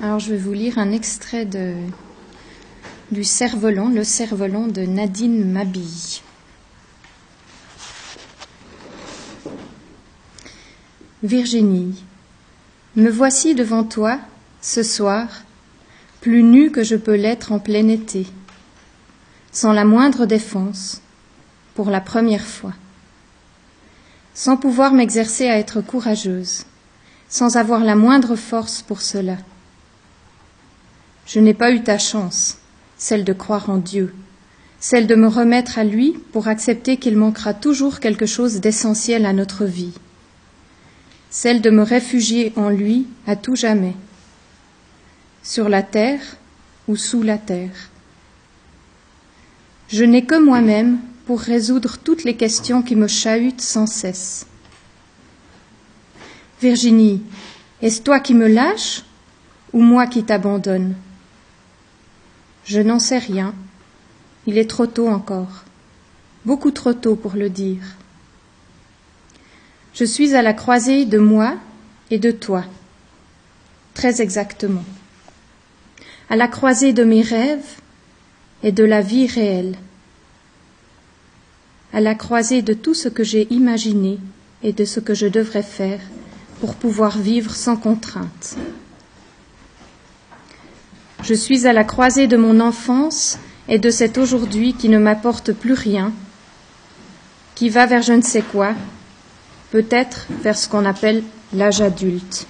Alors je vais vous lire un extrait du Cerf-Volant, le Cerf-Volant de Nadine Mabille. Virginie, me voici devant toi, ce soir, plus nue que je peux l'être en plein été, sans la moindre défense, pour la première fois, sans pouvoir m'exercer à être courageuse, sans avoir la moindre force pour cela. Je n'ai pas eu ta chance, celle de croire en Dieu, celle de me remettre à lui pour accepter qu'il manquera toujours quelque chose d'essentiel à notre vie, celle de me réfugier en lui à tout jamais, sur la terre ou sous la terre. Je n'ai que moi-même pour résoudre toutes les questions qui me chahutent sans cesse. Virginie, est-ce toi qui me lâches ou moi qui t'abandonne? Je n'en sais rien. Il est trop tôt encore, beaucoup trop tôt pour le dire. Je suis à la croisée de moi et de toi, très exactement, à la croisée de mes rêves et de la vie réelle, à la croisée de tout ce que j'ai imaginé et de ce que je devrais faire pour pouvoir vivre sans contrainte. Je suis à la croisée de mon enfance et de cet aujourd'hui qui ne m'apporte plus rien, qui va vers je ne sais quoi, peut-être vers ce qu'on appelle l'âge adulte.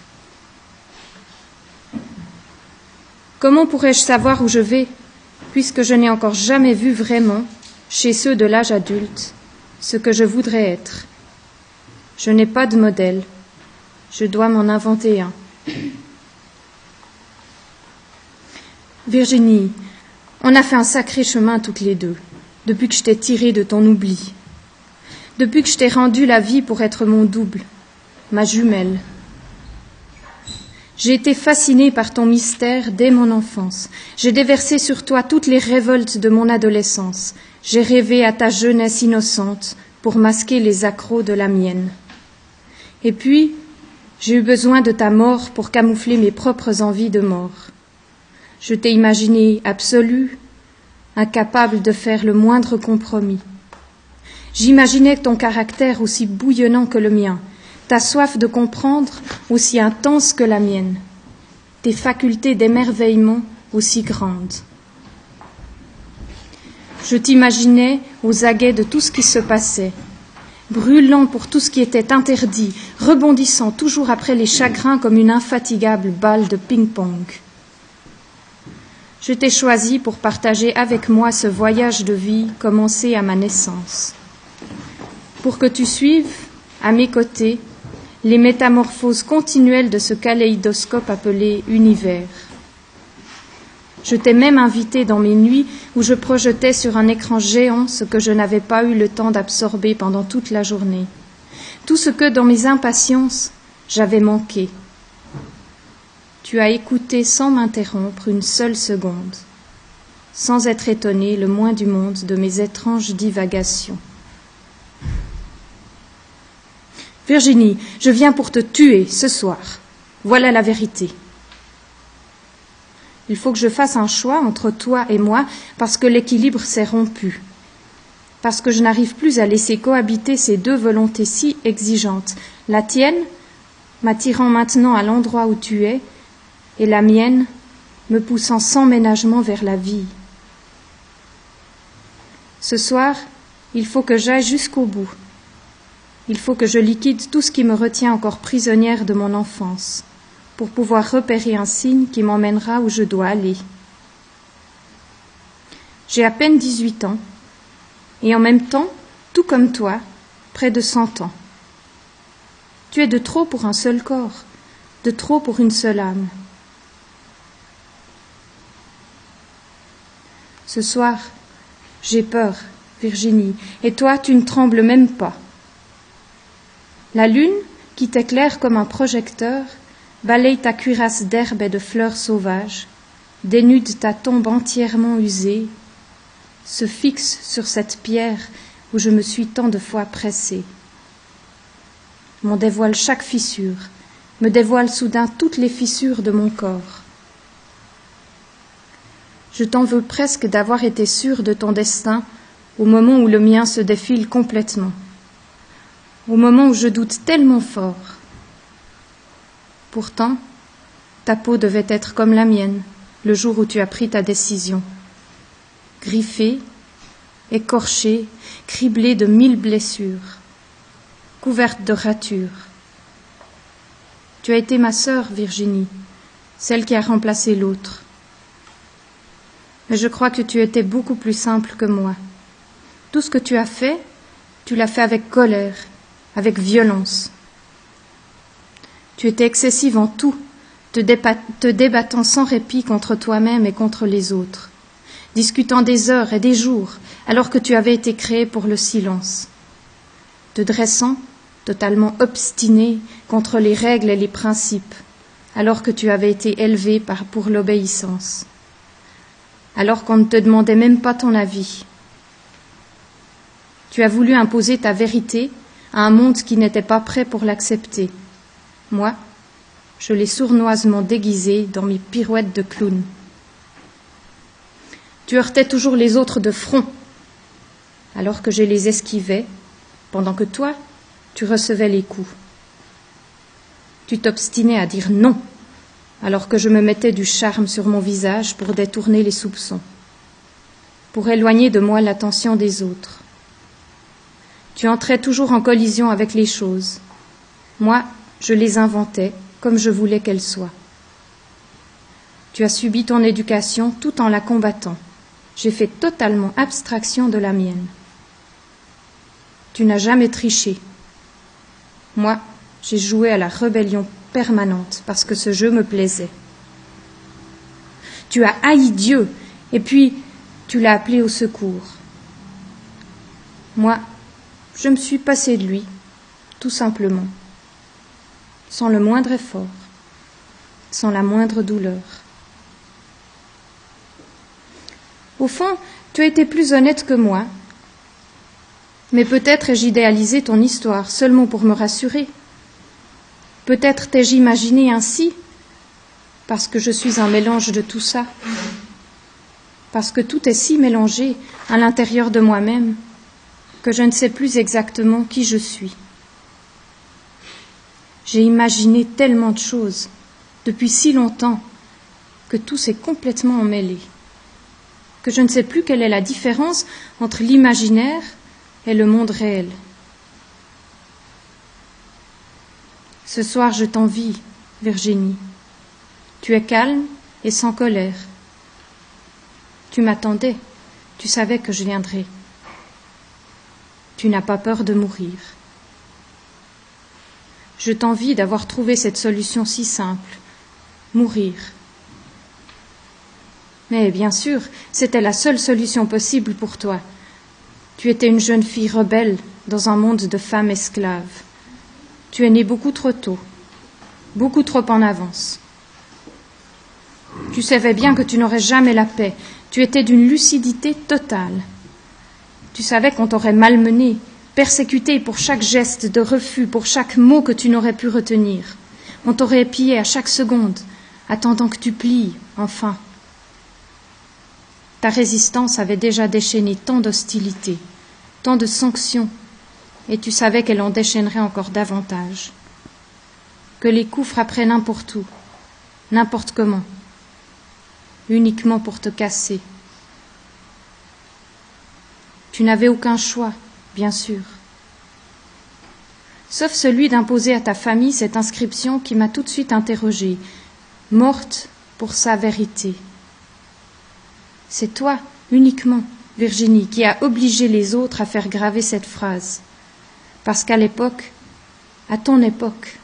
Comment pourrais-je savoir où je vais, puisque je n'ai encore jamais vu vraiment, chez ceux de l'âge adulte, ce que je voudrais être? Je n'ai pas de modèle. Je dois m'en inventer un. Virginie, on a fait un sacré chemin toutes les deux, depuis que je t'ai tiré de ton oubli, depuis que je t'ai rendu la vie pour être mon double, ma jumelle. J'ai été fascinée par ton mystère dès mon enfance. J'ai déversé sur toi toutes les révoltes de mon adolescence. J'ai rêvé à ta jeunesse innocente pour masquer les accros de la mienne. Et puis, j'ai eu besoin de ta mort pour camoufler mes propres envies de mort. Je t'ai imaginé absolu, incapable de faire le moindre compromis. J'imaginais ton caractère aussi bouillonnant que le mien, ta soif de comprendre aussi intense que la mienne, tes facultés d'émerveillement aussi grandes. Je t'imaginais aux aguets de tout ce qui se passait, brûlant pour tout ce qui était interdit, rebondissant toujours après les chagrins comme une infatigable balle de ping-pong. Je t'ai choisi pour partager avec moi ce voyage de vie commencé à ma naissance, pour que tu suives, à mes côtés, les métamorphoses continuelles de ce kaléidoscope appelé univers. Je t'ai même invité dans mes nuits où je projetais sur un écran géant ce que je n'avais pas eu le temps d'absorber pendant toute la journée, tout ce que dans mes impatiences j'avais manqué. Tu as écouté sans m'interrompre une seule seconde, sans être étonné le moins du monde de mes étranges divagations. Virginie, je viens pour te tuer ce soir. Voilà la vérité. Il faut que je fasse un choix entre toi et moi parce que l'équilibre s'est rompu, parce que je n'arrive plus à laisser cohabiter ces deux volontés si exigeantes, la tienne, m'attirant maintenant à l'endroit où tu es, et la mienne, me poussant sans ménagement vers la vie. Ce soir, il faut que j'aille jusqu'au bout. Il faut que je liquide tout ce qui me retient encore prisonnière de mon enfance pour pouvoir repérer un signe qui m'emmènera où je dois aller. J'ai à peine dix-huit ans, et en même temps, tout comme toi, près de cent ans. Tu es de trop pour un seul corps, de trop pour une seule âme. Ce soir, j'ai peur, Virginie, et toi, tu ne trembles même pas. La lune, qui t'éclaire comme un projecteur, balaye ta cuirasse d'herbes et de fleurs sauvages, dénude ta tombe entièrement usée, se fixe sur cette pierre où je me suis tant de fois pressée. M'en dévoile chaque fissure, me dévoile soudain toutes les fissures de mon corps, Je t'en veux presque d'avoir été sûre de ton destin au moment où le mien se défile complètement, au moment où je doute tellement fort. Pourtant, ta peau devait être comme la mienne le jour où tu as pris ta décision, griffée, écorchée, criblée de mille blessures, couverte de ratures. Tu as été ma sœur, Virginie, celle qui a remplacé l'autre. Mais je crois que tu étais beaucoup plus simple que moi. Tout ce que tu as fait, tu l'as fait avec colère, avec violence. Tu étais excessive en tout, te, débattant sans répit contre toi-même et contre les autres, discutant des heures et des jours, alors que tu avais été créé pour le silence, te dressant, totalement obstiné, contre les règles et les principes, alors que tu avais été élevé pour l'obéissance, alors qu'on ne te demandait même pas ton avis, tu as voulu imposer ta vérité à un monde qui n'était pas prêt pour l'accepter. Moi, je l'ai sournoisement déguisé dans mes pirouettes de clown. Tu heurtais toujours les autres de front, alors que je les esquivais, pendant que toi, tu recevais les coups. Tu t'obstinais à dire non, alors que je me mettais du charme sur mon visage pour détourner les soupçons, pour éloigner de moi l'attention des autres. Tu entrais toujours en collision avec les choses. Moi, je les inventais comme je voulais qu'elles soient. Tu as subi ton éducation tout en la combattant. J'ai fait totalement abstraction de la mienne. Tu n'as jamais triché. Moi, j'ai joué à la rébellion permanente parce que ce jeu me plaisait. Tu as haï Dieu et puis tu l'as appelé au secours. Moi, je me suis passé de lui, tout simplement, sans le moindre effort, sans la moindre douleur. Au fond, tu as été plus honnête que moi, mais peut-être ai-je idéalisé ton histoire seulement pour me rassurer. Peut-être t'ai-je imaginé ainsi, parce que je suis un mélange de tout ça, parce que tout est si mélangé à l'intérieur de moi-même que je ne sais plus exactement qui je suis. J'ai imaginé tellement de choses depuis si longtemps que tout s'est complètement emmêlé, que je ne sais plus quelle est la différence entre l'imaginaire et le monde réel. Ce soir, je t'envie, Virginie. Tu es calme et sans colère. Tu m'attendais, tu savais que je viendrais. Tu n'as pas peur de mourir. Je t'envie d'avoir trouvé cette solution si simple. Mourir. Mais bien sûr, c'était la seule solution possible pour toi. Tu étais une jeune fille rebelle dans un monde de femmes esclaves. Tu es née beaucoup trop tôt, beaucoup trop en avance. Tu savais bien que tu n'aurais jamais la paix. Tu étais d'une lucidité totale. Tu savais qu'on t'aurait malmené, persécuté pour chaque geste de refus, pour chaque mot que tu n'aurais pu retenir. On t'aurait épié à chaque seconde, attendant que tu plies, enfin. Ta résistance avait déjà déchaîné tant d'hostilité, tant de sanctions, et tu savais qu'elle en déchaînerait encore davantage. Que les coups frapperaient n'importe où, n'importe comment, uniquement pour te casser, tu n'avais aucun choix, bien sûr. Sauf celui d'imposer à ta famille cette inscription qui m'a tout de suite interrogée, morte pour sa vérité. C'est toi, uniquement, Virginie, qui a obligé les autres à faire graver cette phrase. Parce qu'à l'époque, à ton époque,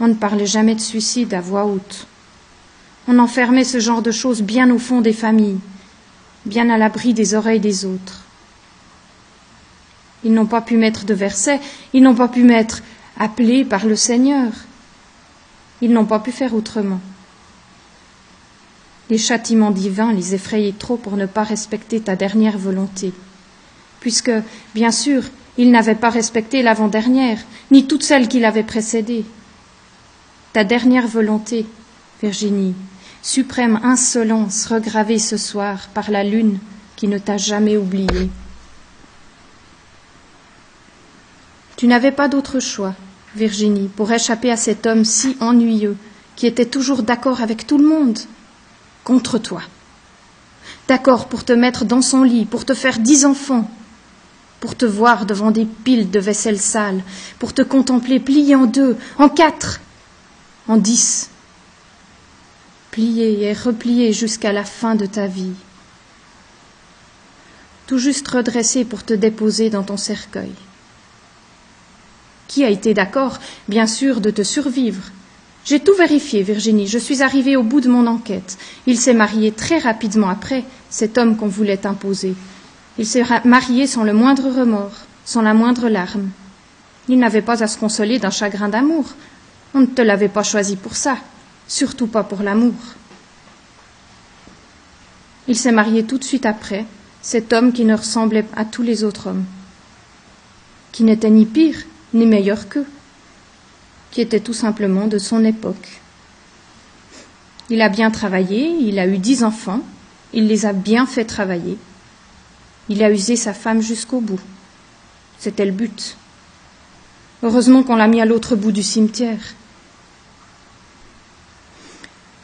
on ne parlait jamais de suicide à voix haute. On enfermait ce genre de choses bien au fond des familles, bien à l'abri des oreilles des autres. Ils n'ont pas pu mettre de versets, ils n'ont pas pu mettre appelé par le Seigneur. Ils n'ont pas pu faire autrement. Les châtiments divins les effrayaient trop pour ne pas respecter ta dernière volonté, puisque, bien sûr, ils n'avaient pas respecté l'avant-dernière, ni toute celle qui l'avait précédée. Ta dernière volonté, Virginie, suprême insolence regravée ce soir par la lune qui ne t'a jamais oublié. Tu n'avais pas d'autre choix, Virginie, pour échapper à cet homme si ennuyeux, qui était toujours d'accord avec tout le monde, contre toi. D'accord pour te mettre dans son lit, pour te faire dix enfants, pour te voir devant des piles de vaisselle sale, pour te contempler plié en deux, en quatre, en dix, plié et replié jusqu'à la fin de ta vie, tout juste redressé pour te déposer dans ton cercueil. Qui a été d'accord, bien sûr, de te survivre? J'ai tout vérifié, Virginie. Je suis arrivée au bout de mon enquête. Il s'est marié très rapidement après, cet homme qu'on voulait imposer. Il s'est marié sans le moindre remords, sans la moindre larme. Il n'avait pas à se consoler d'un chagrin d'amour. On ne te l'avait pas choisi pour ça, surtout pas pour l'amour. Il s'est marié tout de suite après, cet homme qui ne ressemblait à tous les autres hommes, qui n'était ni pire ni meilleur qu'eux, qui était tout simplement de son époque. Il a bien travaillé, il a eu dix enfants, il les a bien fait travailler. Il a usé sa femme jusqu'au bout. C'était le but. Heureusement qu'on l'a mis à l'autre bout du cimetière.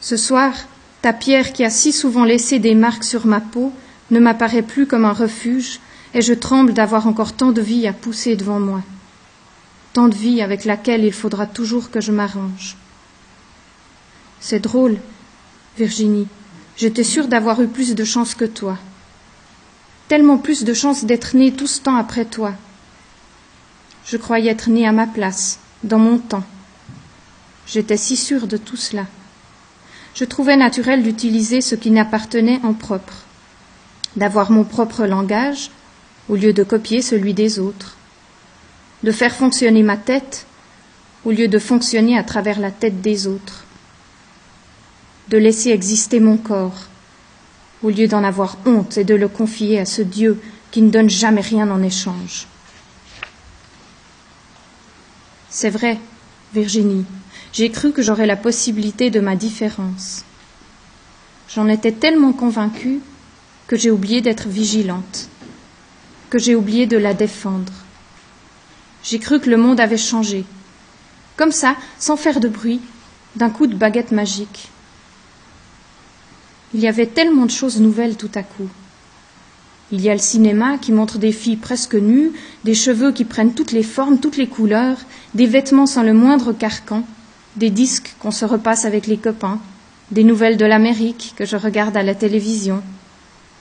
Ce soir, ta pierre qui a si souvent laissé des marques sur ma peau ne m'apparaît plus comme un refuge, et je tremble d'avoir encore tant de vie à pousser devant moi, tant de vie avec laquelle il faudra toujours que je m'arrange. C'est drôle, Virginie, j'étais sûre d'avoir eu plus de chance que toi tellement plus de chances d'être né tout ce temps après toi. Je croyais être né à ma place, dans mon temps. J'étais si sûre de tout cela. Je trouvais naturel d'utiliser ce qui n'appartenait en propre, d'avoir mon propre langage au lieu de copier celui des autres, de faire fonctionner ma tête au lieu de fonctionner à travers la tête des autres, de laisser exister mon corps au lieu d'en avoir honte et de le confier à ce Dieu qui ne donne jamais rien en échange. C'est vrai, Virginie, j'ai cru que j'aurais la possibilité de ma différence. J'en étais tellement convaincue que j'ai oublié d'être vigilante, que j'ai oublié de la défendre. J'ai cru que le monde avait changé, comme ça, sans faire de bruit, d'un coup de baguette magique. Il y avait tellement de choses nouvelles tout à coup. Il y a le cinéma qui montre des filles presque nues, des cheveux qui prennent toutes les formes, toutes les couleurs, des vêtements sans le moindre carcan, des disques qu'on se repasse avec les copains, des nouvelles de l'Amérique que je regarde à la télévision,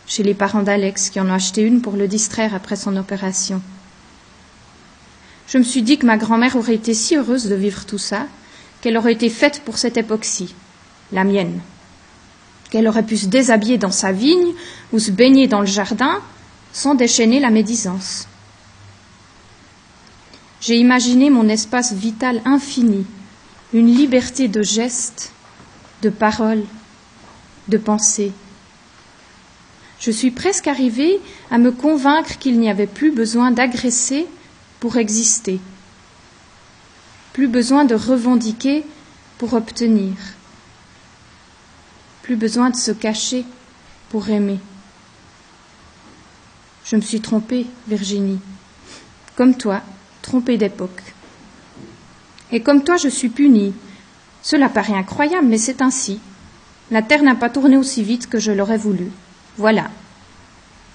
chez les parents d'Alex qui en ont acheté une pour le distraire après son opération. Je me suis dit que ma grand-mère aurait été si heureuse de vivre tout ça, qu'elle aurait été faite pour cette époque-ci, la mienne qu'elle aurait pu se déshabiller dans sa vigne ou se baigner dans le jardin sans déchaîner la médisance. J'ai imaginé mon espace vital infini, une liberté de gestes, de paroles, de pensées. Je suis presque arrivée à me convaincre qu'il n'y avait plus besoin d'agresser pour exister, plus besoin de revendiquer pour obtenir plus besoin de se cacher pour aimer. Je me suis trompée, Virginie, comme toi, trompée d'époque. Et comme toi, je suis punie. Cela paraît incroyable, mais c'est ainsi. La terre n'a pas tourné aussi vite que je l'aurais voulu. Voilà.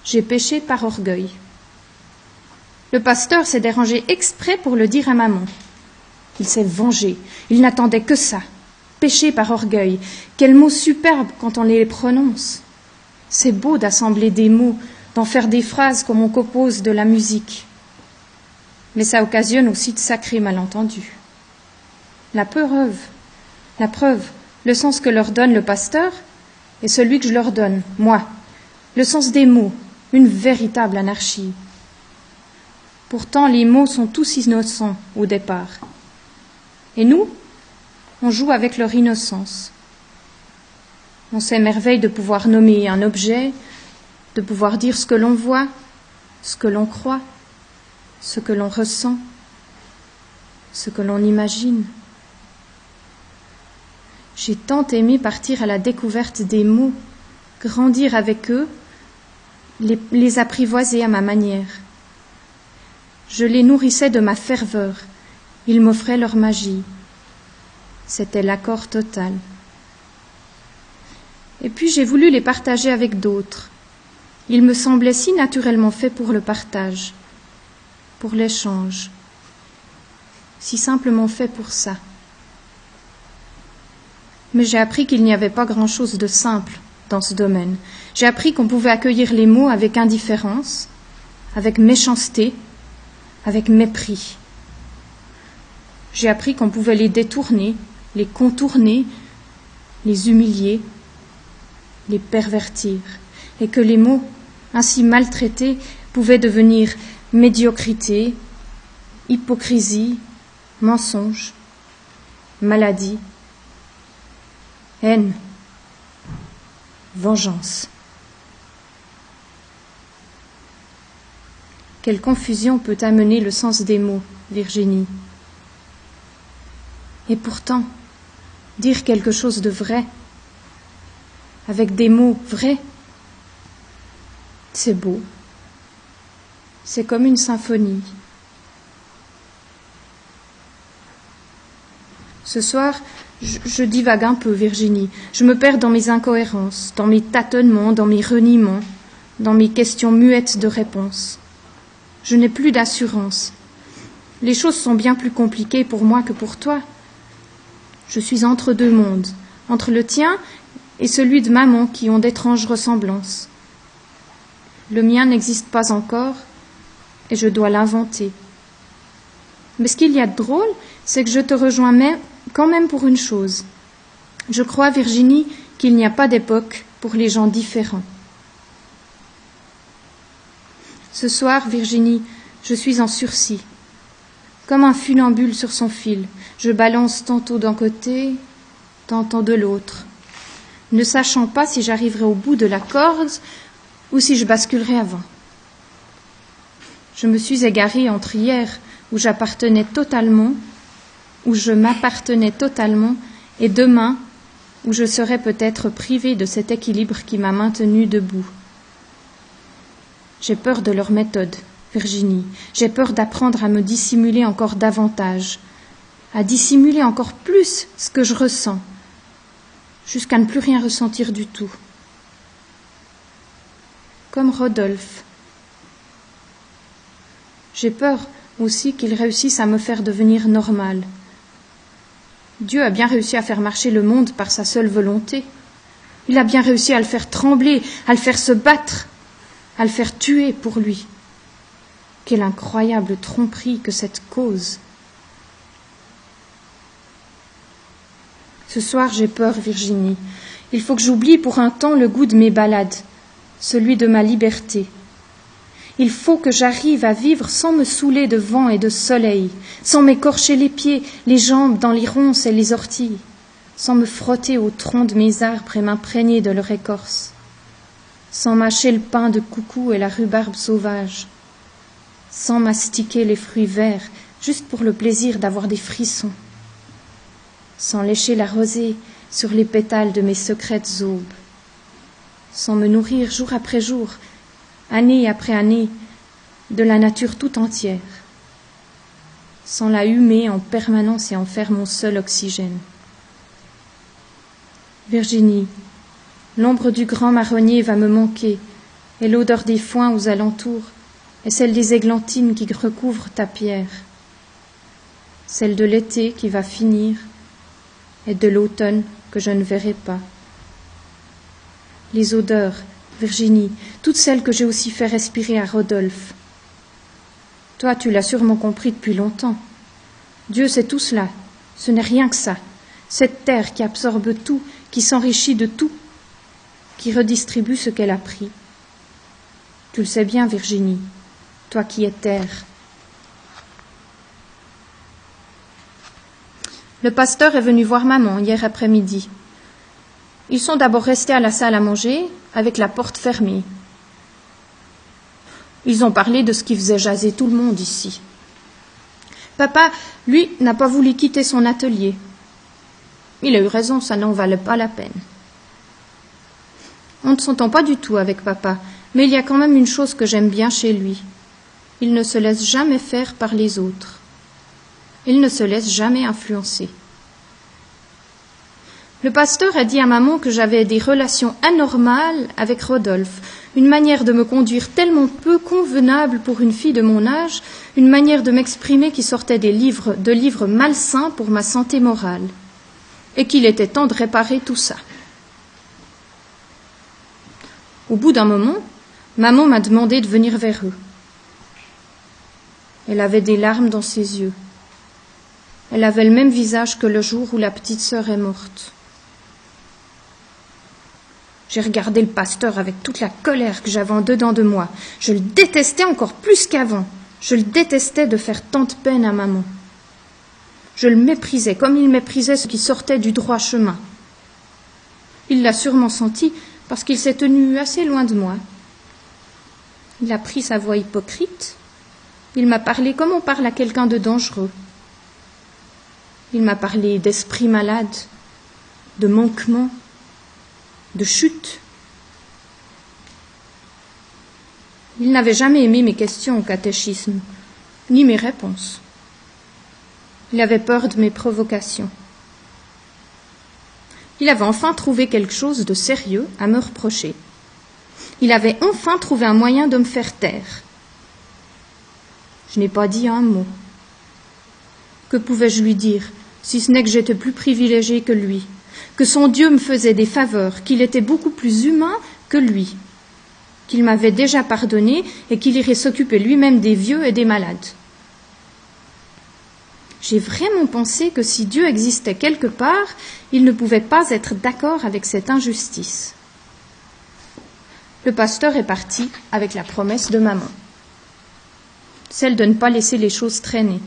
J'ai péché par orgueil. Le pasteur s'est dérangé exprès pour le dire à maman. Il s'est vengé. Il n'attendait que ça péché par orgueil. Quels mots superbes quand on les prononce. C'est beau d'assembler des mots, d'en faire des phrases comme on compose de la musique. Mais ça occasionne aussi de sacrés malentendus. La preuve, la preuve, le sens que leur donne le pasteur est celui que je leur donne, moi. Le sens des mots, une véritable anarchie. Pourtant, les mots sont tous innocents au départ. Et nous, on joue avec leur innocence. On s'émerveille de pouvoir nommer un objet, de pouvoir dire ce que l'on voit, ce que l'on croit, ce que l'on ressent, ce que l'on imagine. J'ai tant aimé partir à la découverte des mots, grandir avec eux, les, apprivoiser à ma manière. Je les nourrissais de ma ferveur, ils m'offraient leur magie. C'était l'accord total. Et puis j'ai voulu les partager avec d'autres. Ils me semblaient si naturellement faits pour le partage, pour l'échange, si simplement faits pour ça. Mais j'ai appris qu'il n'y avait pas grand-chose de simple dans ce domaine. J'ai appris qu'on pouvait accueillir les mots avec indifférence, avec méchanceté, avec mépris. J'ai appris qu'on pouvait les détourner, les contourner, les humilier, les pervertir, et que les mots, ainsi maltraités, pouvaient devenir médiocrité, hypocrisie, mensonge, maladie, haine, vengeance. Quelle confusion peut amener le sens des mots, Virginie Et pourtant, dire quelque chose de vrai, avec des mots vrais, c'est beau. C'est comme une symphonie. Ce soir, je, divague un peu, Virginie. Je me perds dans mes incohérences, dans mes tâtonnements, dans mes reniements, dans mes questions muettes de réponse. Je n'ai plus d'assurance. Les choses sont bien plus compliquées pour moi que pour toi. Je suis entre deux mondes, entre le tien et celui de maman qui ont d'étranges ressemblances. Le mien n'existe pas encore et je dois l'inventer. Mais ce qu'il y a de drôle, c'est que je te rejoins même, quand même pour une chose. Je crois, Virginie, qu'il n'y a pas d'époque pour les gens différents. Ce soir, Virginie, je suis en sursis. Comme un funambule sur son fil, je balance tantôt d'un côté, tantôt de l'autre, ne sachant pas si j'arriverai au bout de la corde ou si je basculerai avant. Je me suis égarée entre hier, où j'appartenais totalement, où je m'appartenais totalement, et demain, où je serai peut-être privée de cet équilibre qui m'a maintenue debout. J'ai peur de leur méthode, Virginie. J'ai peur d'apprendre à me dissimuler encore davantage, à dissimuler encore plus ce que je ressens, jusqu'à ne plus rien ressentir du tout. Comme Rodolphe. J'ai peur aussi qu'il réussisse à me faire devenir normal. Dieu a bien réussi à faire marcher le monde par sa seule volonté. Il a bien réussi à le faire trembler, à le faire se battre, à le faire tuer pour lui. Quelle incroyable tromperie que cette cause. Ce soir, j'ai peur, Virginie. Il faut que j'oublie pour un temps le goût de mes balades, celui de ma liberté. Il faut que j'arrive à vivre sans me saouler de vent et de soleil, sans m'écorcher les pieds, les jambes dans les ronces et les orties, sans me frotter au tronc de mes arbres et m'imprégner de leur écorce, sans mâcher le pain de coucou et la rhubarbe sauvage, sans mastiquer les fruits verts juste pour le plaisir d'avoir des frissons sans lécher la rosée sur les pétales de mes secrètes aubes, sans me nourrir jour après jour, année après année, de la nature tout entière, sans la humer en permanence et en faire mon seul oxygène. Virginie, l'ombre du grand marronnier va me manquer, et l'odeur des foins aux alentours, et celle des églantines qui recouvrent ta pierre, celle de l'été qui va finir, et de l'automne que je ne verrai pas. Les odeurs, Virginie, toutes celles que j'ai aussi fait respirer à Rodolphe. Toi, tu l'as sûrement compris depuis longtemps. Dieu, c'est tout cela. Ce n'est rien que ça. Cette terre qui absorbe tout, qui s'enrichit de tout, qui redistribue ce qu'elle a pris. Tu le sais bien, Virginie, toi qui es terre. Le pasteur est venu voir maman hier après-midi. Ils sont d'abord restés à la salle à manger, avec la porte fermée. Ils ont parlé de ce qui faisait jaser tout le monde ici. Papa, lui, n'a pas voulu quitter son atelier. Il a eu raison, ça n'en valait pas la peine. On ne s'entend pas du tout avec papa, mais il y a quand même une chose que j'aime bien chez lui. Il ne se laisse jamais faire par les autres. Il ne se laisse jamais influencer. Le pasteur a dit à maman que j'avais des relations anormales avec Rodolphe, une manière de me conduire tellement peu convenable pour une fille de mon âge, une manière de m'exprimer qui sortait des livres, de livres malsains pour ma santé morale, et qu'il était temps de réparer tout ça. Au bout d'un moment, maman m'a demandé de venir vers eux. Elle avait des larmes dans ses yeux. Elle avait le même visage que le jour où la petite sœur est morte. J'ai regardé le pasteur avec toute la colère que j'avais en dedans de moi. Je le détestais encore plus qu'avant. Je le détestais de faire tant de peine à maman. Je le méprisais comme il méprisait ce qui sortait du droit chemin. Il l'a sûrement senti parce qu'il s'est tenu assez loin de moi. Il a pris sa voix hypocrite. Il m'a parlé comme on parle à quelqu'un de dangereux. Il m'a parlé d'esprit malade, de manquement, de chute. Il n'avait jamais aimé mes questions au catéchisme, ni mes réponses. Il avait peur de mes provocations. Il avait enfin trouvé quelque chose de sérieux à me reprocher. Il avait enfin trouvé un moyen de me faire taire. Je n'ai pas dit un mot. Que pouvais-je lui dire, si ce n'est que j'étais plus privilégié que lui, que son Dieu me faisait des faveurs, qu'il était beaucoup plus humain que lui, qu'il m'avait déjà pardonné et qu'il irait s'occuper lui-même des vieux et des malades. J'ai vraiment pensé que si Dieu existait quelque part, il ne pouvait pas être d'accord avec cette injustice. Le pasteur est parti avec la promesse de maman, celle de ne pas laisser les choses traîner,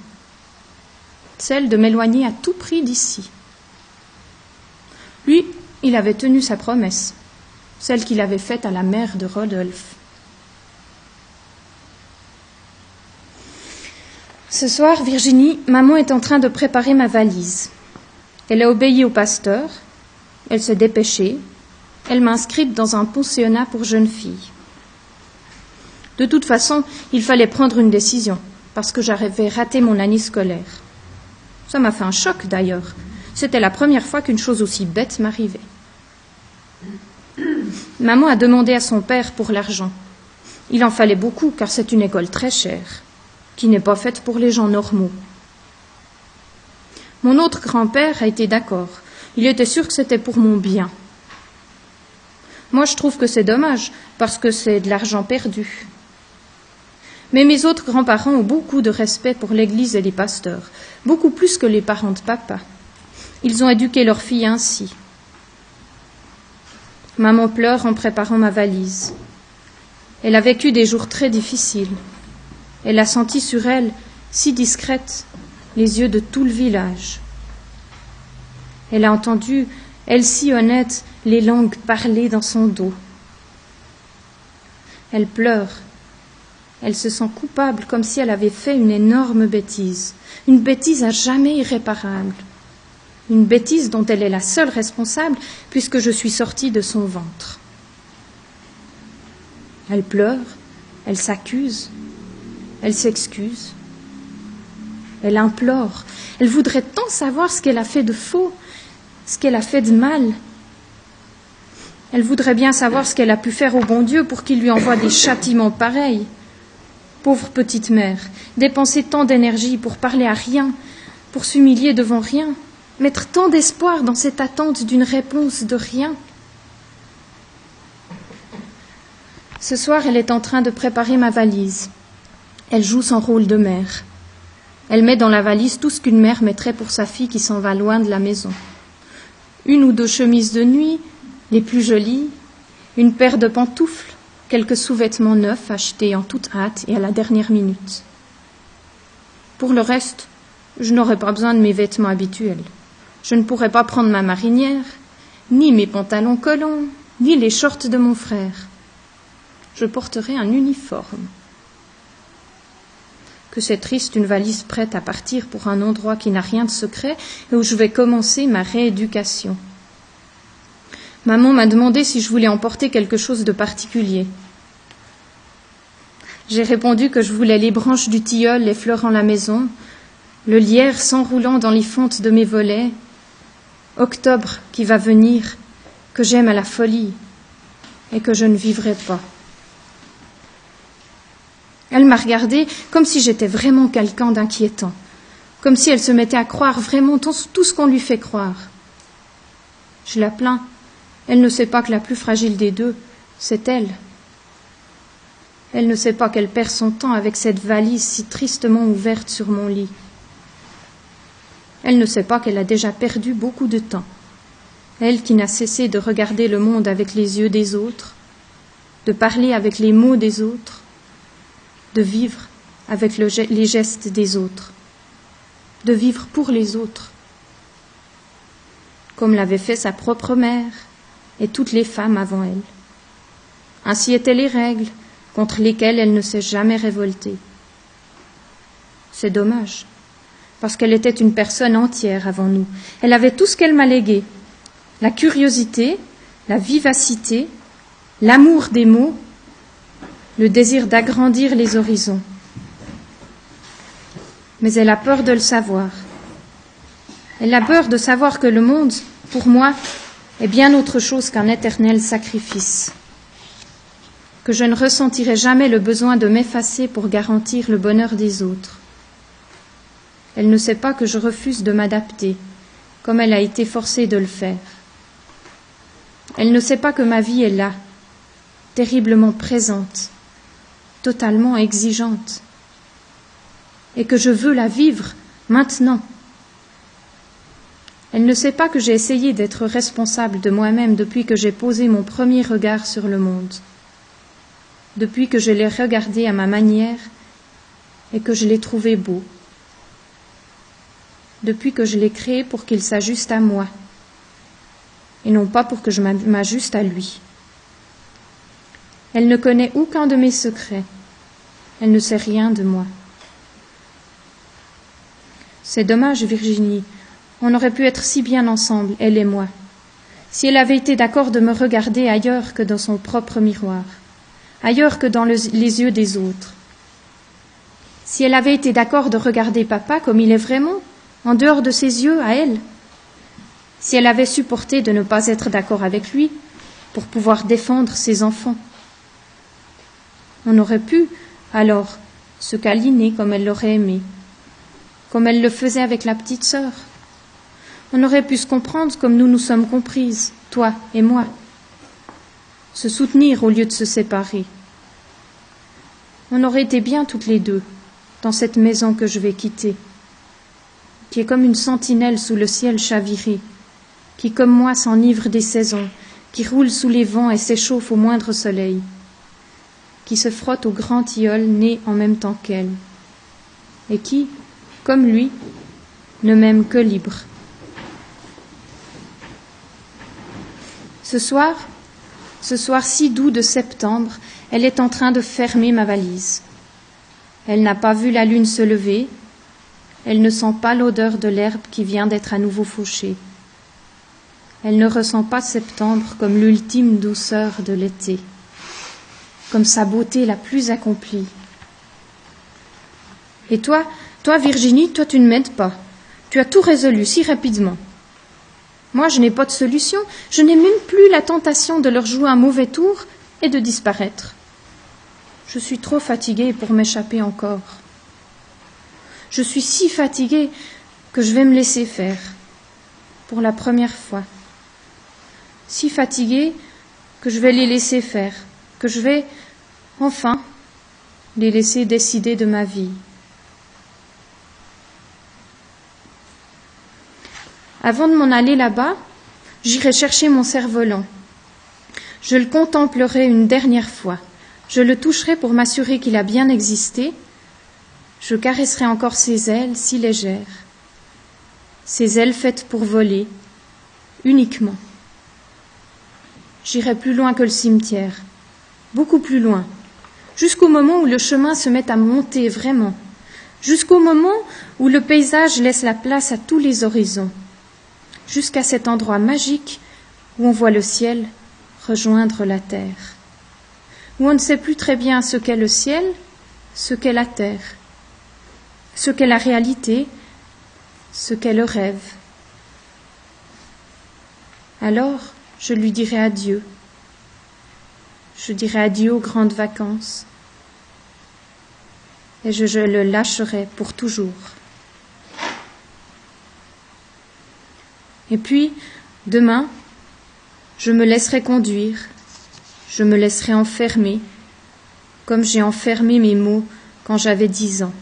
celle de m'éloigner à tout prix d'ici. Lui, il avait tenu sa promesse, celle qu'il avait faite à la mère de Rodolphe. Ce soir, Virginie, maman est en train de préparer ma valise. Elle a obéi au pasteur, elle s'est dépêchée, elle m'a inscrite dans un pensionnat pour jeunes filles. De toute façon, il fallait prendre une décision, parce que j'avais raté mon année scolaire. Ça m'a fait un choc d'ailleurs, c'était la première fois qu'une chose aussi bête m'arrivait. Maman a demandé à son père pour l'argent. Il en fallait beaucoup, car c'est une école très chère, qui n'est pas faite pour les gens normaux. Mon autre grand-père a été d'accord. Il était sûr que c'était pour mon bien. Moi, je trouve que c'est dommage, parce que c'est de l'argent perdu. Mais mes autres grands-parents ont beaucoup de respect pour l'Église et les pasteurs, beaucoup plus que les parents de papa. Ils ont éduqué leur fille ainsi. Maman pleure en préparant ma valise. Elle a vécu des jours très difficiles. Elle a senti sur elle, si discrète, les yeux de tout le village. Elle a entendu, elle si honnête, les langues parler dans son dos. Elle pleure. Elle se sent coupable comme si elle avait fait une énorme bêtise, une bêtise à jamais irréparable une bêtise dont elle est la seule responsable puisque je suis sortie de son ventre. Elle pleure, elle s'accuse, elle s'excuse, elle implore, elle voudrait tant savoir ce qu'elle a fait de faux, ce qu'elle a fait de mal. Elle voudrait bien savoir ce qu'elle a pu faire au bon Dieu pour qu'il lui envoie des châtiments pareils. Pauvre petite mère, dépenser tant d'énergie pour parler à rien, pour s'humilier devant rien mettre tant d'espoir dans cette attente d'une réponse de rien. Ce soir, elle est en train de préparer ma valise. Elle joue son rôle de mère. Elle met dans la valise tout ce qu'une mère mettrait pour sa fille qui s'en va loin de la maison. Une ou deux chemises de nuit, les plus jolies, une paire de pantoufles, quelques sous-vêtements neufs achetés en toute hâte et à la dernière minute. Pour le reste, je n'aurai pas besoin de mes vêtements habituels. Je ne pourrais pas prendre ma marinière, ni mes pantalons collants, ni les shorts de mon frère. Je porterai un uniforme. que c'est triste une valise prête à partir pour un endroit qui n'a rien de secret et où je vais commencer ma rééducation. Maman m'a demandé si je voulais emporter quelque chose de particulier. J'ai répondu que je voulais les branches du tilleul effleurant la maison, le lierre s'enroulant dans les fontes de mes volets, octobre qui va venir, que j'aime à la folie et que je ne vivrai pas. Elle m'a regardé comme si j'étais vraiment quelqu'un d'inquiétant, comme si elle se mettait à croire vraiment tout ce qu'on lui fait croire. Je la plains. Elle ne sait pas que la plus fragile des deux, c'est elle. Elle ne sait pas qu'elle perd son temps avec cette valise si tristement ouverte sur mon lit. Elle ne sait pas qu'elle a déjà perdu beaucoup de temps. Elle qui n'a cessé de regarder le monde avec les yeux des autres, de parler avec les mots des autres, de vivre avec les gestes des autres, de vivre pour les autres, comme l'avait fait sa propre mère et toutes les femmes avant elle. Ainsi étaient les règles contre lesquelles elle ne s'est jamais révoltée. C'est dommage, parce qu'elle était une personne entière avant nous. Elle avait tout ce qu'elle m'a légué la curiosité, la vivacité, l'amour des mots le désir d'agrandir les horizons. Mais elle a peur de le savoir. Elle a peur de savoir que le monde, pour moi, est bien autre chose qu'un éternel sacrifice, que je ne ressentirai jamais le besoin de m'effacer pour garantir le bonheur des autres. Elle ne sait pas que je refuse de m'adapter, comme elle a été forcée de le faire. Elle ne sait pas que ma vie est là, terriblement présente, totalement exigeante et que je veux la vivre maintenant. Elle ne sait pas que j'ai essayé d'être responsable de moi-même depuis que j'ai posé mon premier regard sur le monde, depuis que je l'ai regardé à ma manière et que je l'ai trouvé beau, depuis que je l'ai créé pour qu'il s'ajuste à moi et non pas pour que je m'ajuste à lui. Elle ne connaît aucun de mes secrets. Elle ne sait rien de moi. C'est dommage, Virginie. On aurait pu être si bien ensemble, elle et moi, si elle avait été d'accord de me regarder ailleurs que dans son propre miroir, ailleurs que dans les yeux des autres. Si elle avait été d'accord de regarder papa comme il est vraiment, en dehors de ses yeux à elle. Si elle avait supporté de ne pas être d'accord avec lui pour pouvoir défendre ses enfants. On aurait pu, alors, se câliner comme elle l'aurait aimé, comme elle le faisait avec la petite sœur. On aurait pu se comprendre comme nous nous sommes comprises, toi et moi, se soutenir au lieu de se séparer. On aurait été bien toutes les deux dans cette maison que je vais quitter, qui est comme une sentinelle sous le ciel chaviré, qui comme moi s'enivre des saisons, qui roule sous les vents et s'échauffe au moindre soleil qui se frotte au grand tilleul né en même temps qu'elle, et qui, comme lui, ne m'aime que libre. Ce soir, ce soir si doux de septembre, elle est en train de fermer ma valise. Elle n'a pas vu la lune se lever, elle ne sent pas l'odeur de l'herbe qui vient d'être à nouveau fauchée. Elle ne ressent pas septembre comme l'ultime douceur de l'été comme sa beauté la plus accomplie. Et toi, toi Virginie, toi tu ne m'aides pas. Tu as tout résolu si rapidement. Moi, je n'ai pas de solution. Je n'ai même plus la tentation de leur jouer un mauvais tour et de disparaître. Je suis trop fatiguée pour m'échapper encore. Je suis si fatiguée que je vais me laisser faire, pour la première fois. Si fatiguée que je vais les laisser faire, que je vais, enfin, les laisser décider de ma vie. Avant de m'en aller là-bas, j'irai chercher mon cerf-volant. Je le contemplerai une dernière fois. Je le toucherai pour m'assurer qu'il a bien existé. Je caresserai encore ses ailes si légères. Ses ailes faites pour voler, uniquement. J'irai plus loin que le cimetière beaucoup plus loin, jusqu'au moment où le chemin se met à monter vraiment, jusqu'au moment où le paysage laisse la place à tous les horizons, jusqu'à cet endroit magique où on voit le ciel rejoindre la terre, où on ne sait plus très bien ce qu'est le ciel, ce qu'est la terre, ce qu'est la réalité, ce qu'est le rêve. Alors, je lui dirai adieu. Je dirai adieu aux grandes vacances. Et je, le lâcherai pour toujours. Et puis, demain, je me laisserai conduire, je me laisserai enfermer, comme j'ai enfermé mes mots quand j'avais dix ans.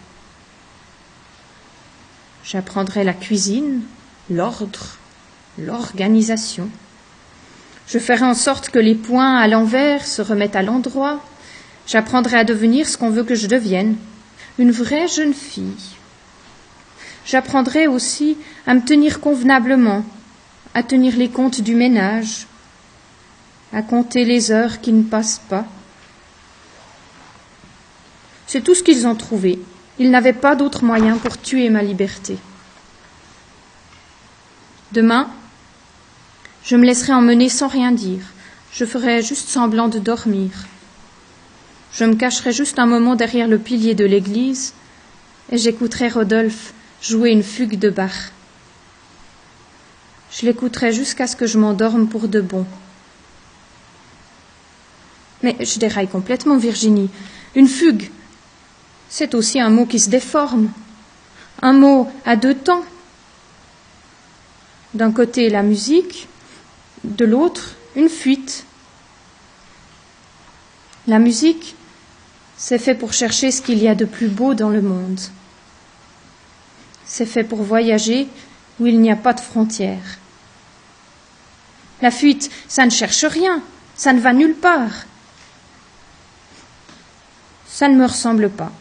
J'apprendrai la cuisine, l'ordre, l'organisation. Je ferai en sorte que les points à l'envers se remettent à l'endroit. J'apprendrai à devenir ce qu'on veut que je devienne, une vraie jeune fille. J'apprendrai aussi à me tenir convenablement, à tenir les comptes du ménage, à compter les heures qui ne passent pas. C'est tout ce qu'ils ont trouvé. Ils n'avaient pas d'autre moyen pour tuer ma liberté. Demain, je me laisserai emmener sans rien dire. Je ferai juste semblant de dormir. Je me cacherai juste un moment derrière le pilier de l'église et j'écouterai Rodolphe jouer une fugue de Bach. Je l'écouterai jusqu'à ce que je m'endorme pour de bon. Mais je déraille complètement, Virginie. Une fugue, c'est aussi un mot qui se déforme, un mot à deux temps. D'un côté la musique, de l'autre une fuite. La musique, c'est fait pour chercher ce qu'il y a de plus beau dans le monde. C'est fait pour voyager où il n'y a pas de frontières. La fuite, ça ne cherche rien, ça ne va nulle part. Ça ne me ressemble pas.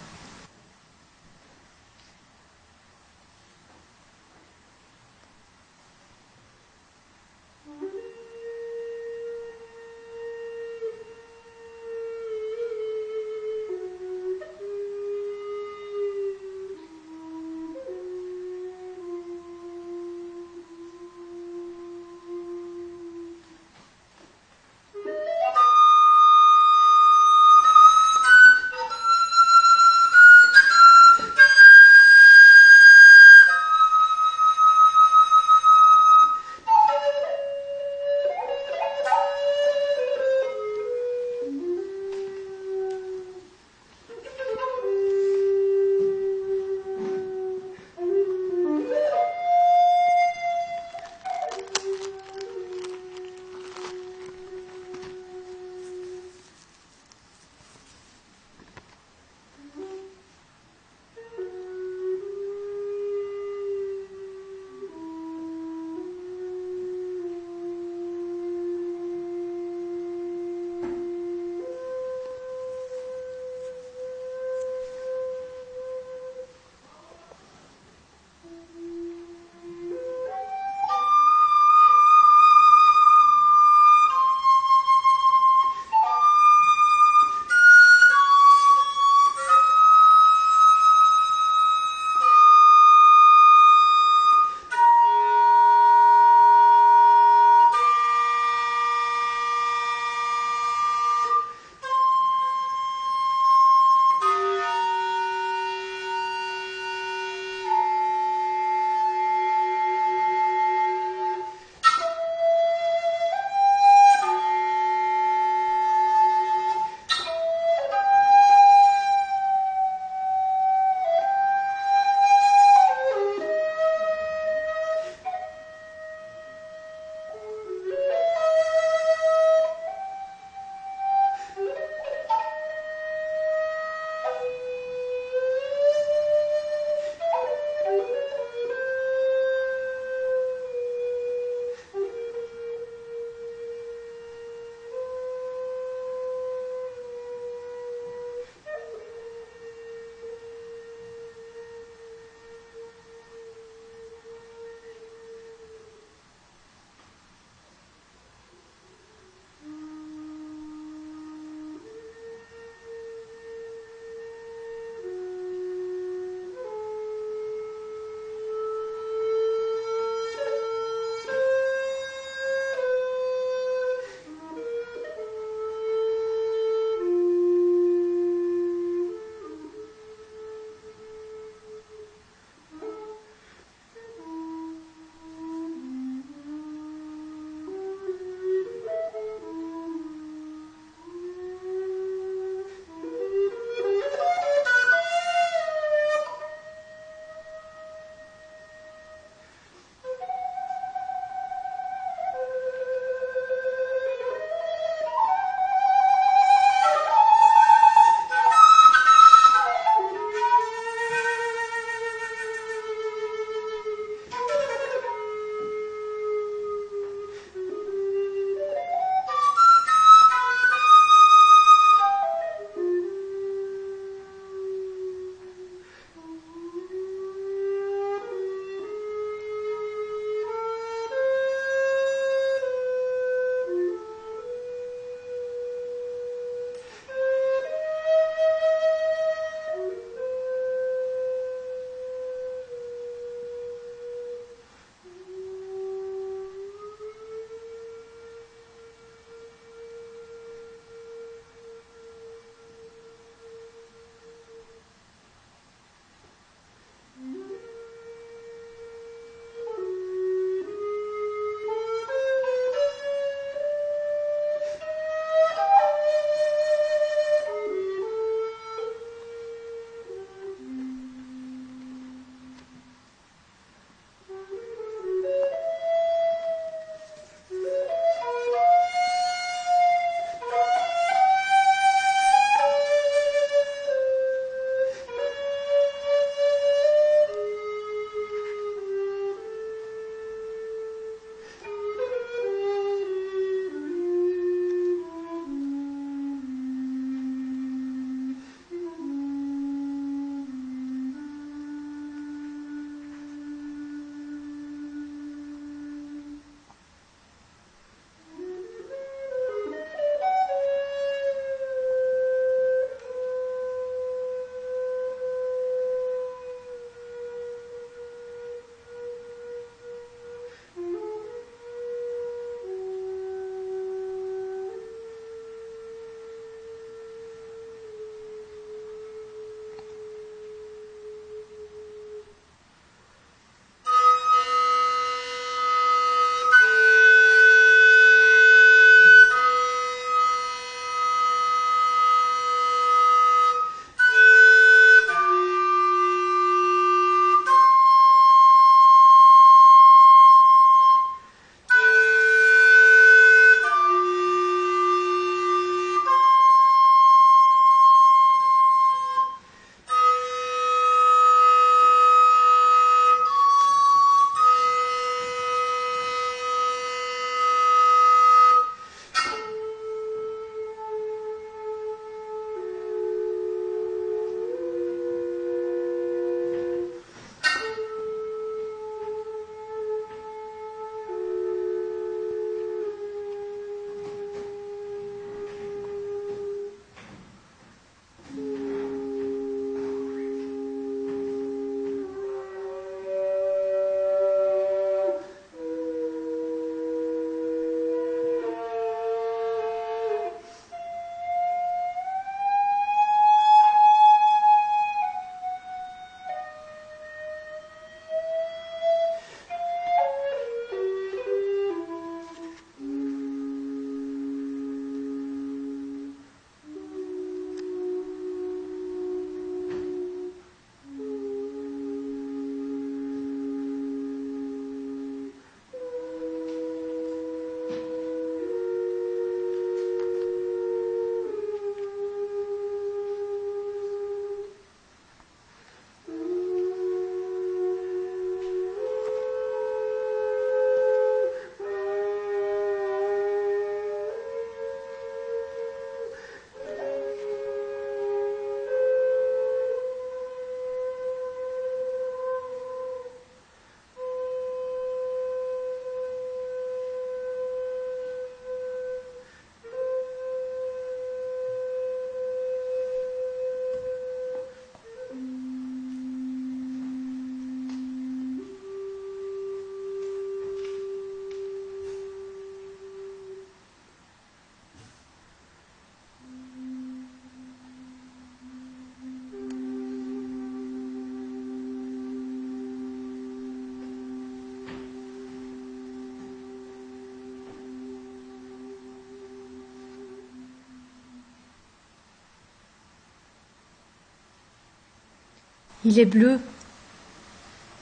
Il est bleu,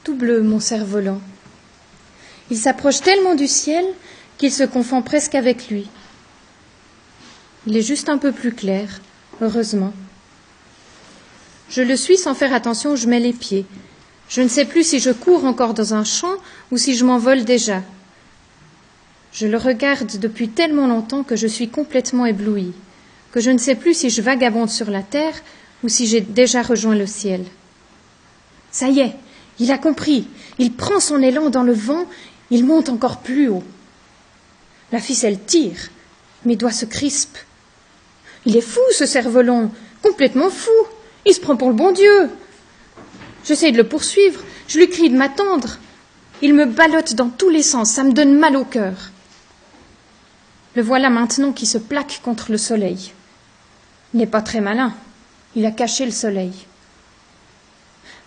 tout bleu, mon cerf-volant. Il s'approche tellement du ciel qu'il se confond presque avec lui. Il est juste un peu plus clair, heureusement. Je le suis sans faire attention où je mets les pieds. Je ne sais plus si je cours encore dans un champ ou si je m'envole déjà. Je le regarde depuis tellement longtemps que je suis complètement éblouie, que je ne sais plus si je vagabonde sur la terre ou si j'ai déjà rejoint le ciel. Ça y est, il a compris. Il prend son élan dans le vent, il monte encore plus haut. La ficelle tire, mes doigts se crispent. Il est fou, ce cerf-volant, complètement fou. Il se prend pour le bon Dieu. J'essaie de le poursuivre, je lui crie de m'attendre. Il me ballotte dans tous les sens, ça me donne mal au cœur. Le voilà maintenant qui se plaque contre le soleil. Il n'est pas très malin, il a caché le soleil.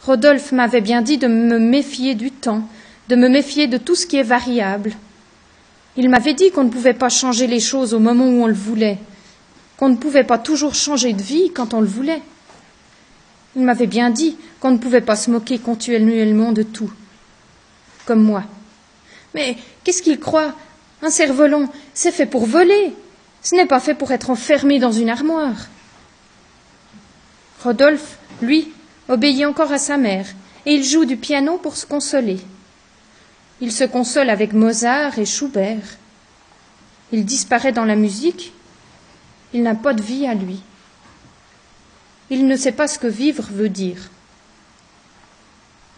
Rodolphe m'avait bien dit de me méfier du temps, de me méfier de tout ce qui est variable. Il m'avait dit qu'on ne pouvait pas changer les choses au moment où on le voulait, qu'on ne pouvait pas toujours changer de vie quand on le voulait. Il m'avait bien dit qu'on ne pouvait pas se moquer continuellement de tout, comme moi. Mais qu'est-ce qu'il croit? Un cerf-volant, c'est fait pour voler. Ce n'est pas fait pour être enfermé dans une armoire. Rodolphe, lui, obéit encore à sa mère, et il joue du piano pour se consoler. Il se console avec Mozart et Schubert. Il disparaît dans la musique. Il n'a pas de vie à lui. Il ne sait pas ce que vivre veut dire.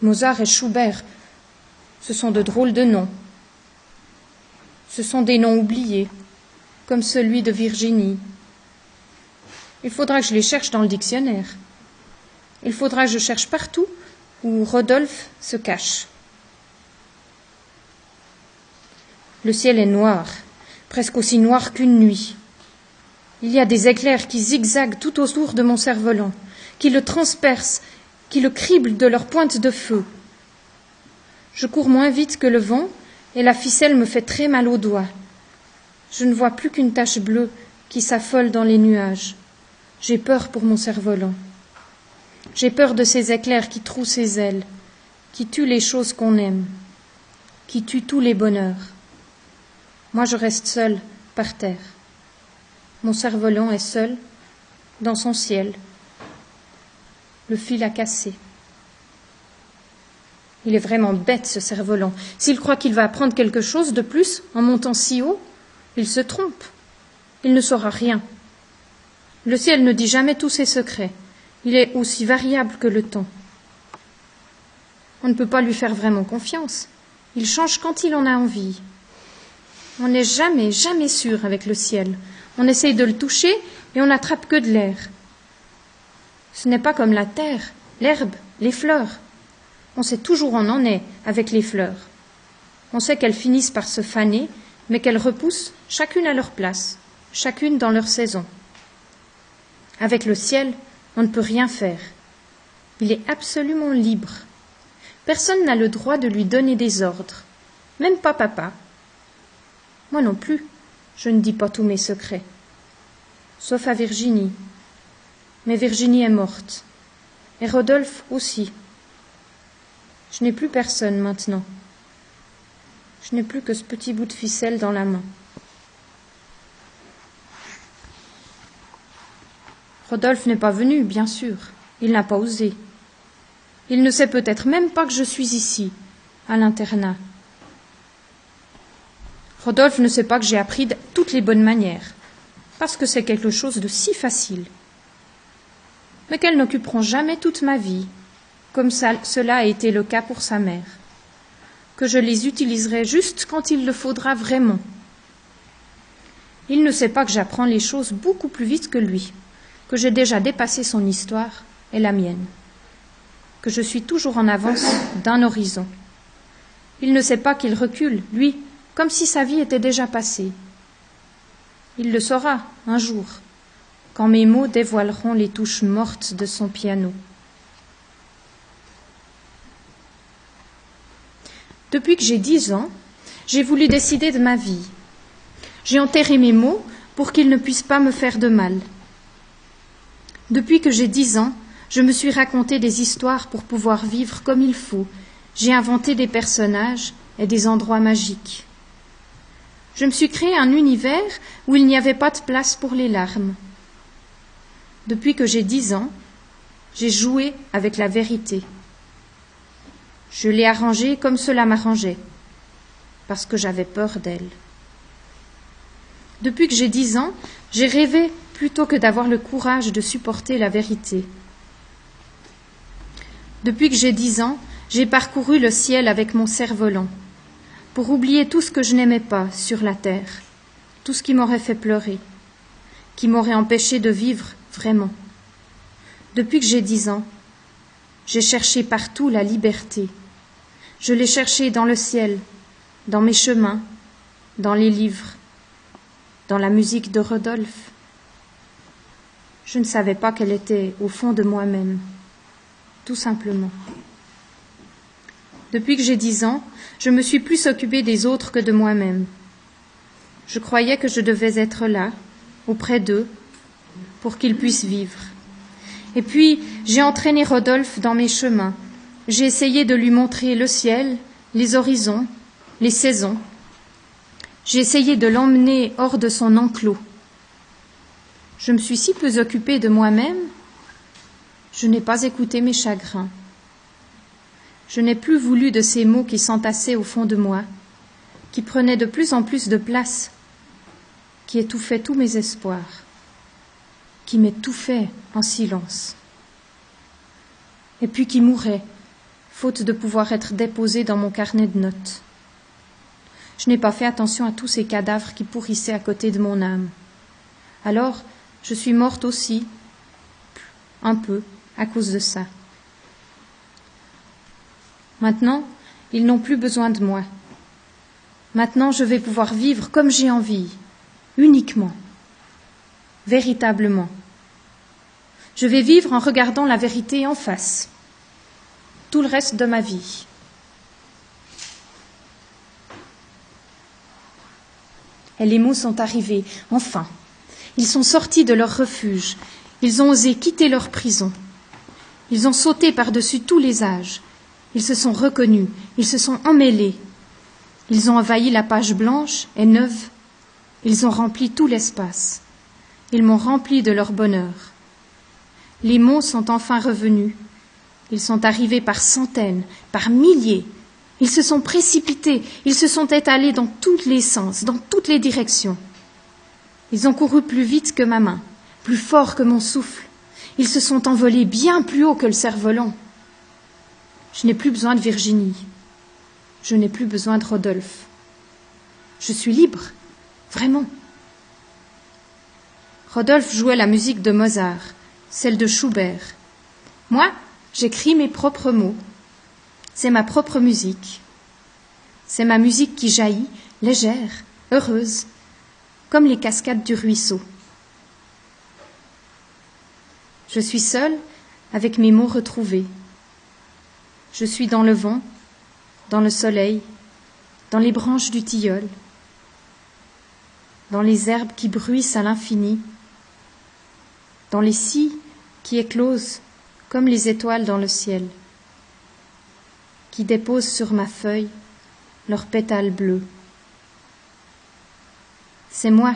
Mozart et Schubert, ce sont de drôles de noms. Ce sont des noms oubliés, comme celui de Virginie. Il faudra que je les cherche dans le dictionnaire. Il faudra que je cherche partout où Rodolphe se cache. Le ciel est noir, presque aussi noir qu'une nuit. Il y a des éclairs qui zigzaguent tout autour de mon cerf-volant, qui le transpercent, qui le criblent de leurs pointes de feu. Je cours moins vite que le vent, et la ficelle me fait très mal aux doigts. Je ne vois plus qu'une tache bleue qui s'affole dans les nuages. J'ai peur pour mon cerf-volant. J'ai peur de ces éclairs qui trouent ses ailes, qui tuent les choses qu'on aime, qui tuent tous les bonheurs. Moi, je reste seul, par terre. Mon cerf-volant est seul, dans son ciel. Le fil a cassé. Il est vraiment bête, ce cerf-volant. S'il croit qu'il va apprendre quelque chose de plus en montant si haut, il se trompe. Il ne saura rien. Le ciel ne dit jamais tous ses secrets. Il est aussi variable que le temps. On ne peut pas lui faire vraiment confiance. Il change quand il en a envie. On n'est jamais, jamais sûr avec le ciel. On essaye de le toucher et on n'attrape que de l'air. Ce n'est pas comme la terre, l'herbe, les fleurs. On sait toujours où on en est avec les fleurs. On sait qu'elles finissent par se faner, mais qu'elles repoussent chacune à leur place, chacune dans leur saison. Avec le ciel, on ne peut rien faire. Il est absolument libre. Personne n'a le droit de lui donner des ordres, même pas papa. Moi non plus, je ne dis pas tous mes secrets, sauf à Virginie. Mais Virginie est morte, et Rodolphe aussi. Je n'ai plus personne maintenant. Je n'ai plus que ce petit bout de ficelle dans la main. Rodolphe n'est pas venu, bien sûr. Il n'a pas osé. Il ne sait peut-être même pas que je suis ici, à l'internat. Rodolphe ne sait pas que j'ai appris toutes les bonnes manières, parce que c'est quelque chose de si facile. Mais qu'elles n'occuperont jamais toute ma vie, comme cela a été le cas pour sa mère, que je les utiliserai juste quand il le faudra vraiment. Il ne sait pas que j'apprends les choses beaucoup plus vite que lui que j'ai déjà dépassé son histoire et la mienne, que je suis toujours en avance d'un horizon. Il ne sait pas qu'il recule, lui, comme si sa vie était déjà passée. Il le saura un jour, quand mes mots dévoileront les touches mortes de son piano. Depuis que j'ai dix ans, j'ai voulu décider de ma vie. J'ai enterré mes mots pour qu'ils ne puissent pas me faire de mal. Depuis que j'ai dix ans, Je me suis raconté des histoires pour pouvoir vivre comme il faut. J'ai inventé des personnages et des endroits magiques. Je me suis créé un univers où il n'y avait pas de place pour les larmes. Depuis que j'ai dix ans, j'ai joué avec la vérité. Je l'ai arrangée comme cela m'arrangeait, parce que j'avais peur d'elle. Depuis que j'ai dix ans, j'ai rêvé plutôt que d'avoir le courage de supporter la vérité. Depuis que j'ai dix ans, j'ai parcouru le ciel avec mon cerf-volant, pour oublier tout ce que je n'aimais pas sur la terre, tout ce qui m'aurait fait pleurer, qui m'aurait empêché de vivre vraiment. Depuis que j'ai dix ans, j'ai cherché partout la liberté. Je l'ai cherchée dans le ciel, dans mes chemins, dans les livres, dans la musique de Rodolphe. Je ne savais pas qu'elle était au fond de moi-même, tout simplement. Depuis que j'ai dix ans, je me suis plus occupée des autres que de moi-même. Je croyais que je devais être là, auprès d'eux, pour qu'ils puissent vivre. Et puis, j'ai entraîné Rodolphe dans mes chemins. J'ai essayé de lui montrer le ciel, les horizons, les saisons. J'ai essayé de l'emmener hors de son enclos. Je me suis si peu occupée de moi-même, je n'ai pas écouté mes chagrins. Je n'ai plus voulu de ces mots qui s'entassaient au fond de moi, qui prenaient de plus en plus de place, qui étouffaient tous mes espoirs qui m'étouffait en silence, et puis qui mourait, faute de pouvoir être déposé dans mon carnet de notes. Je n'ai pas fait attention à tous ces cadavres qui pourrissaient à côté de mon âme. Alors, je suis morte aussi, un peu, à cause de ça. Maintenant, ils n'ont plus besoin de moi. Maintenant, je vais pouvoir vivre comme j'ai envie, uniquement, véritablement. Je vais vivre en regardant la vérité en face, tout le reste de ma vie. Et les mots sont arrivés, enfin. Ils sont sortis de leur refuge. Ils ont osé quitter leur prison. Ils ont sauté par-dessus tous les âges. Ils se sont reconnus. Ils se sont emmêlés. Ils ont envahi la page blanche et neuve. Ils ont rempli tout l'espace. Ils m'ont rempli de leur bonheur. Les mots sont enfin revenus. Ils sont arrivés par centaines, par milliers. Ils se sont précipités, ils se sont étalés dans tous les sens, dans toutes les directions. Ils ont couru plus vite que ma main, plus fort que mon souffle. Ils se sont envolés bien plus haut que le cerf-volant. Je n'ai plus besoin de Virginie. Je n'ai plus besoin de Rodolphe. Je suis libre, vraiment. Rodolphe jouait la musique de Mozart celle de Schubert. Moi, j'écris mes propres mots. C'est ma propre musique. C'est ma musique qui jaillit, légère, heureuse, comme les cascades du ruisseau. Je suis seule avec mes mots retrouvés. Je suis dans le vent, dans le soleil, dans les branches du tilleul, dans les herbes qui bruissent à l'infini, dans les scies qui éclosent comme les étoiles dans le ciel, qui déposent sur ma feuille leurs pétales bleus. C'est moi,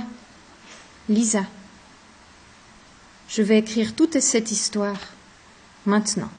Lisa. Je vais écrire toute cette histoire maintenant.